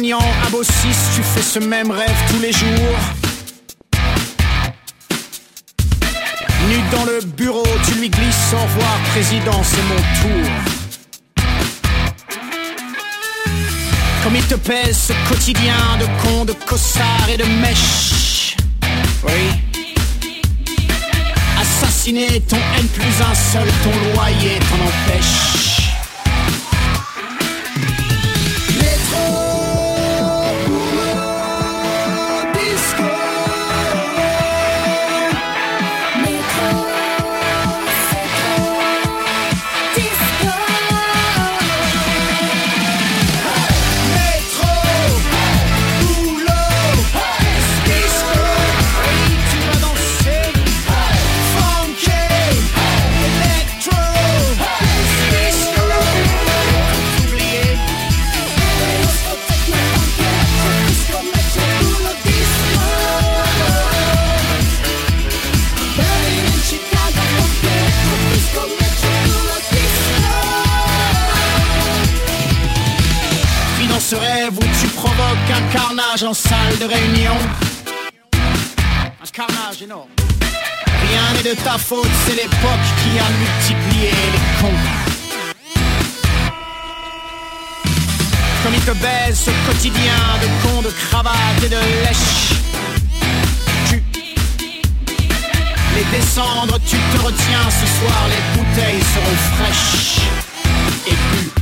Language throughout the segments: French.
Avagnan, à Bossis, tu fais ce même rêve tous les jours. Nu dans le bureau, tu lui glisses au revoir, président, c'est mon tour. Comme il te pèse ce quotidien de con, de cossard et de mèche. Oui. Assassiner ton N plus un seul, ton loyer t'en empêche. que baise ce quotidien de cons, de cravates et de lèches. Tu les descendre, tu te retiens ce soir, les bouteilles seront fraîches et plus.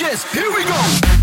Yes, here we go.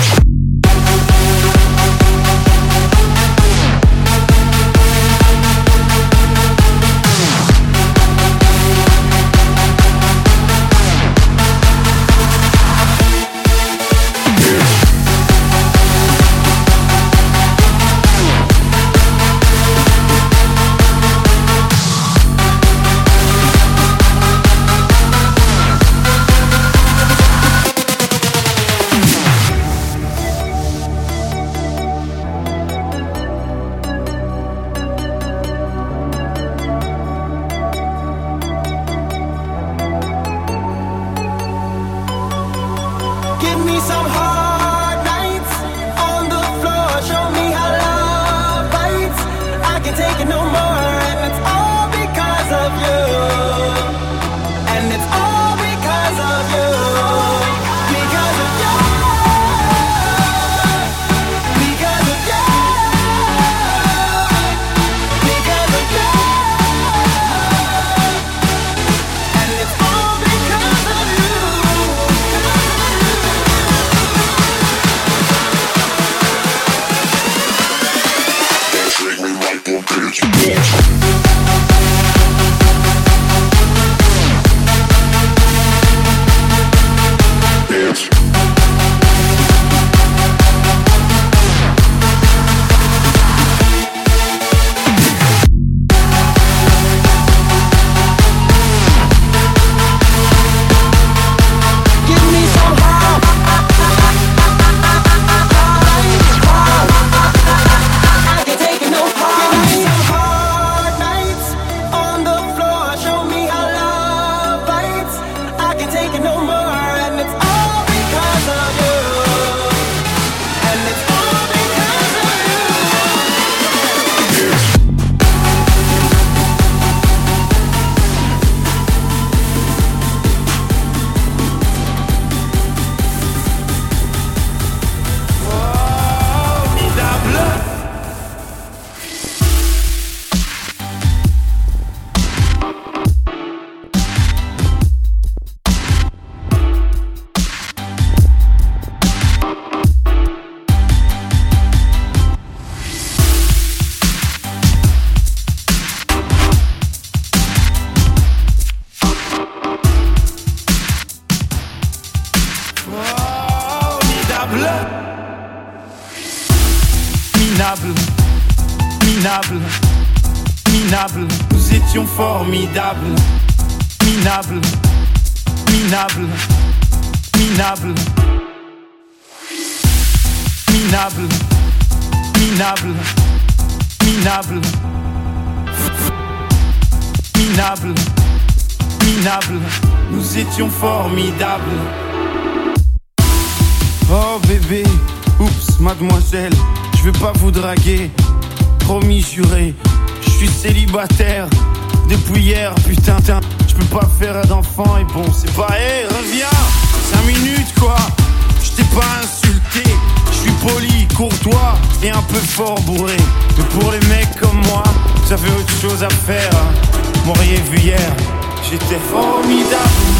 Thank you. Minable. Minable. Minable. Nous étions formidables. Minable. Minable. Minable. Minable. Minable. Minable. Minable. Minable. Nous étions formidables. Oh bébé, oups, mademoiselle, je vais pas vous draguer. Promis juré, je suis célibataire depuis hier, putain, je peux pas faire d'enfant et bon, c'est pas, hé, reviens, 5 minutes quoi, je t'ai pas insulté, je suis poli, courtois et un peu fort bourré. Mais pour les mecs comme moi, ça fait autre chose à faire. hein. M'auriez vu hier, j'étais formidable.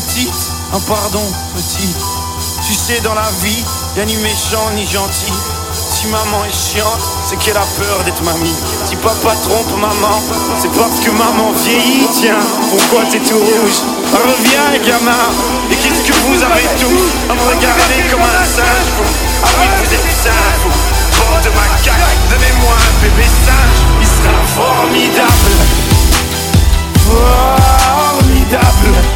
Petite, un pardon, petite. Tu sais, dans la vie, y'a ni méchant ni gentil. Si maman est chiante, c'est qu'elle a peur d'être mamie. Si papa trompe maman, c'est parce que maman vieillit. Tiens, pourquoi t'es tout rouge? Reviens, gamin. Et qu'est-ce que vous avez tous à me regarder comme un singe Ah oui, vous êtes singe, vous. Bande de macaques, donnez-moi un bébé singe. Il sera formidable. Formidable.